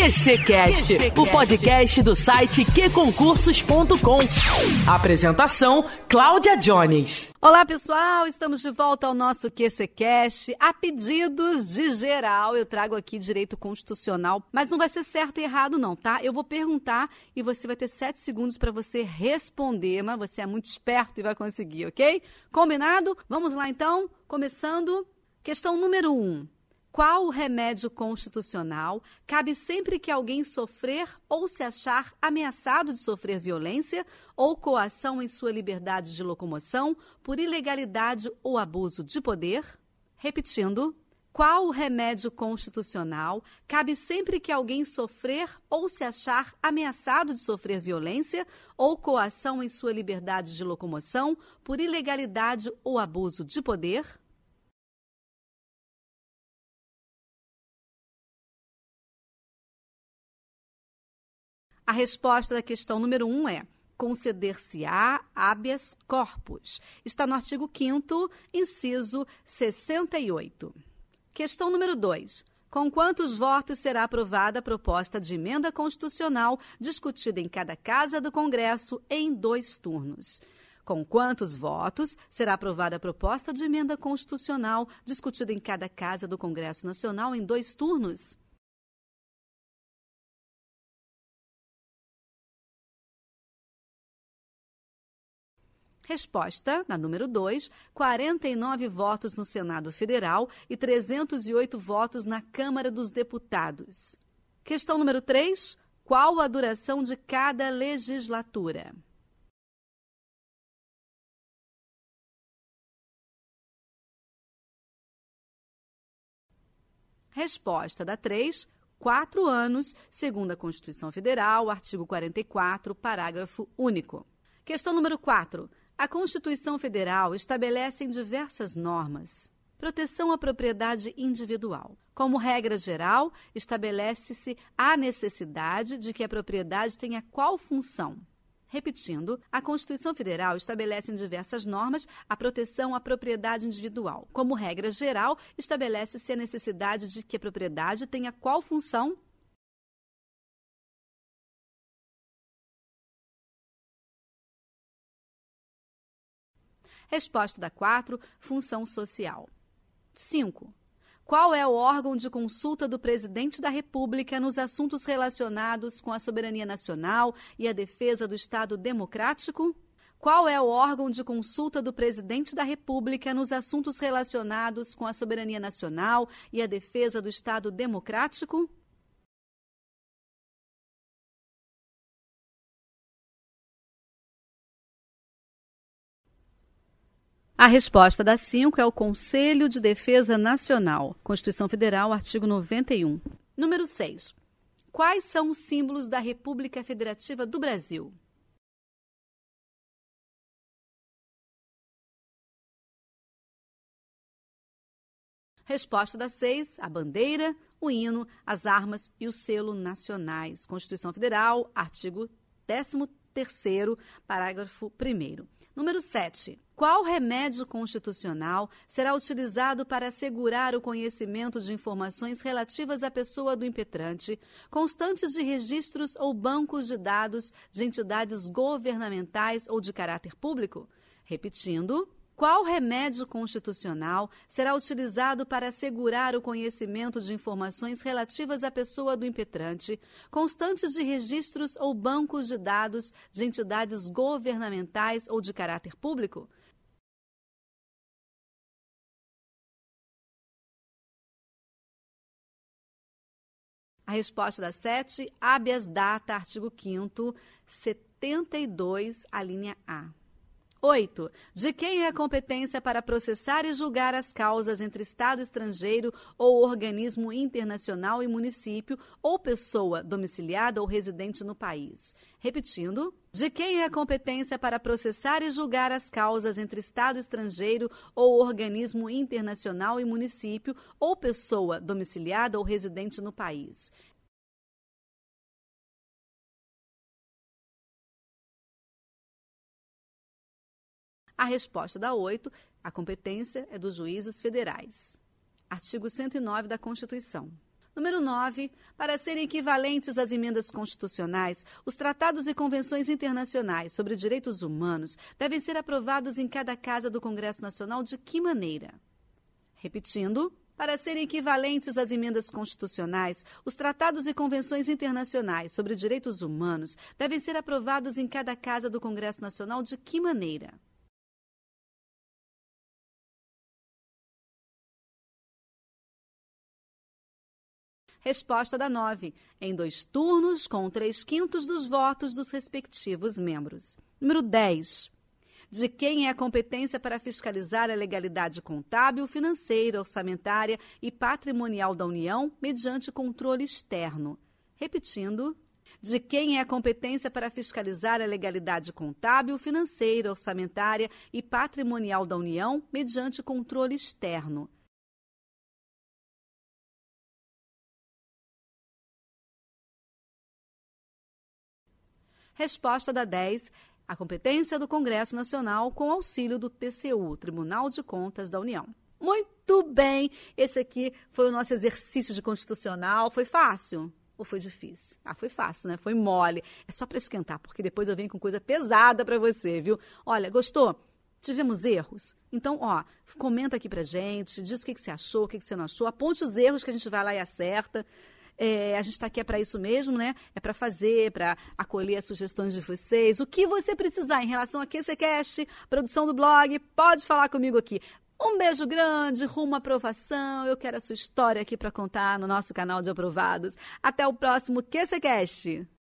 QCcast, o podcast do site qconcursos.com. Apresentação: Cláudia Jones. Olá, pessoal, estamos de volta ao nosso QCcast. A pedidos de geral, eu trago aqui direito constitucional, mas não vai ser certo e errado não, tá? Eu vou perguntar e você vai ter sete segundos para você responder, mas você é muito esperto e vai conseguir, ok? Combinado? Vamos lá então, começando. Questão número um. Qual remédio constitucional cabe sempre que alguém sofrer ou se achar ameaçado de sofrer violência ou coação em sua liberdade de locomoção por ilegalidade ou abuso de poder? Repetindo, qual remédio constitucional cabe sempre que alguém sofrer ou se achar ameaçado de sofrer violência ou coação em sua liberdade de locomoção por ilegalidade ou abuso de poder? A resposta da questão número 1 um é conceder-se-á habeas corpus. Está no artigo 5 inciso 68. Questão número 2. Com quantos votos será aprovada a proposta de emenda constitucional discutida em cada casa do Congresso em dois turnos? Com quantos votos será aprovada a proposta de emenda constitucional discutida em cada casa do Congresso Nacional em dois turnos? Resposta, na número 2, 49 votos no Senado Federal e 308 votos na Câmara dos Deputados. Questão número 3, qual a duração de cada legislatura? Resposta da 3, quatro anos, segundo a Constituição Federal, artigo 44, parágrafo único. Questão número 4. A Constituição Federal estabelece em diversas normas proteção à propriedade individual. Como regra geral, estabelece-se a necessidade de que a propriedade tenha qual função? Repetindo, a Constituição Federal estabelece em diversas normas a proteção à propriedade individual. Como regra geral, estabelece-se a necessidade de que a propriedade tenha qual função? Resposta da 4, função social. 5. Qual é o órgão de consulta do presidente da República nos assuntos relacionados com a soberania nacional e a defesa do Estado democrático? Qual é o órgão de consulta do presidente da República nos assuntos relacionados com a soberania nacional e a defesa do Estado democrático? A resposta da 5 é o Conselho de Defesa Nacional, Constituição Federal, artigo 91. Número 6. Quais são os símbolos da República Federativa do Brasil? Resposta da 6, a bandeira, o hino, as armas e o selo nacionais. Constituição Federal, artigo 13º, parágrafo 1 Número 7. Qual remédio constitucional será utilizado para assegurar o conhecimento de informações relativas à pessoa do impetrante, constantes de registros ou bancos de dados de entidades governamentais ou de caráter público? Repetindo, qual remédio constitucional será utilizado para assegurar o conhecimento de informações relativas à pessoa do impetrante, constantes de registros ou bancos de dados de entidades governamentais ou de caráter público? A resposta da 7, habeas data, artigo 5 72, a linha A. 8. De quem é a competência para processar e julgar as causas entre Estado estrangeiro ou organismo internacional e município ou pessoa domiciliada ou residente no país? Repetindo. De quem é a competência para processar e julgar as causas entre Estado estrangeiro ou organismo internacional e município ou pessoa domiciliada ou residente no país? A resposta da 8, a competência é dos juízes federais. Artigo 109 da Constituição. Número 9. Para serem equivalentes às emendas constitucionais, os tratados e convenções internacionais sobre direitos humanos devem ser aprovados em cada casa do Congresso Nacional de que maneira? Repetindo. Para serem equivalentes às emendas constitucionais, os tratados e convenções internacionais sobre direitos humanos devem ser aprovados em cada casa do Congresso Nacional de que maneira? Resposta da 9. Em dois turnos, com três quintos dos votos dos respectivos membros. Número 10. De quem é a competência para fiscalizar a legalidade contábil, financeira, orçamentária e patrimonial da União mediante controle externo? Repetindo. De quem é a competência para fiscalizar a legalidade contábil, financeira, orçamentária e patrimonial da União mediante controle externo? Resposta da 10. A competência do Congresso Nacional com auxílio do TCU, Tribunal de Contas da União. Muito bem! Esse aqui foi o nosso exercício de constitucional. Foi fácil? Ou foi difícil? Ah, foi fácil, né? Foi mole. É só para esquentar, porque depois eu venho com coisa pesada para você, viu? Olha, gostou? Tivemos erros? Então, ó, comenta aqui pra gente, diz o que, que você achou, o que, que você não achou, aponte os erros que a gente vai lá e acerta. É, a gente está aqui é para isso mesmo, né? É para fazer, para acolher as sugestões de vocês. O que você precisar em relação a QCCast, produção do blog, pode falar comigo aqui. Um beijo grande, rumo à aprovação. Eu quero a sua história aqui para contar no nosso canal de aprovados. Até o próximo QCCast.